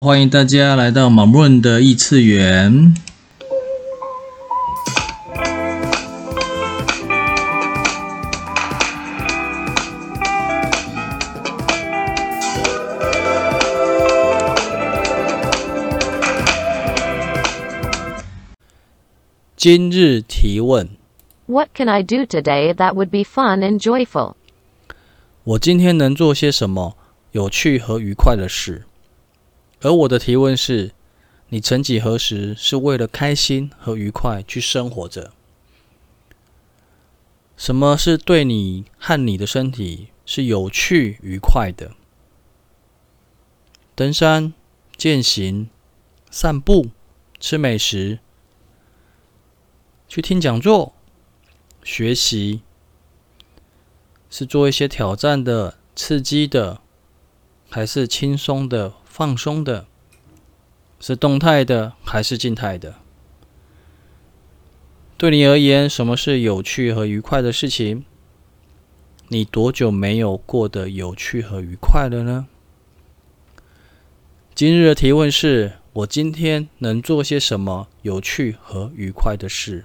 欢迎大家来到马润的异次元。今日提问：What can I do today that would be fun and joyful？我今天能做些什么有趣和愉快的事？而我的提问是：你曾几何时是为了开心和愉快去生活着？什么是对你和你的身体是有趣愉快的？登山、健行、散步、吃美食、去听讲座、学习，是做一些挑战的、刺激的，还是轻松的？放松的，是动态的还是静态的？对你而言，什么是有趣和愉快的事情？你多久没有过得有趣和愉快了呢？今日的提问是：我今天能做些什么有趣和愉快的事？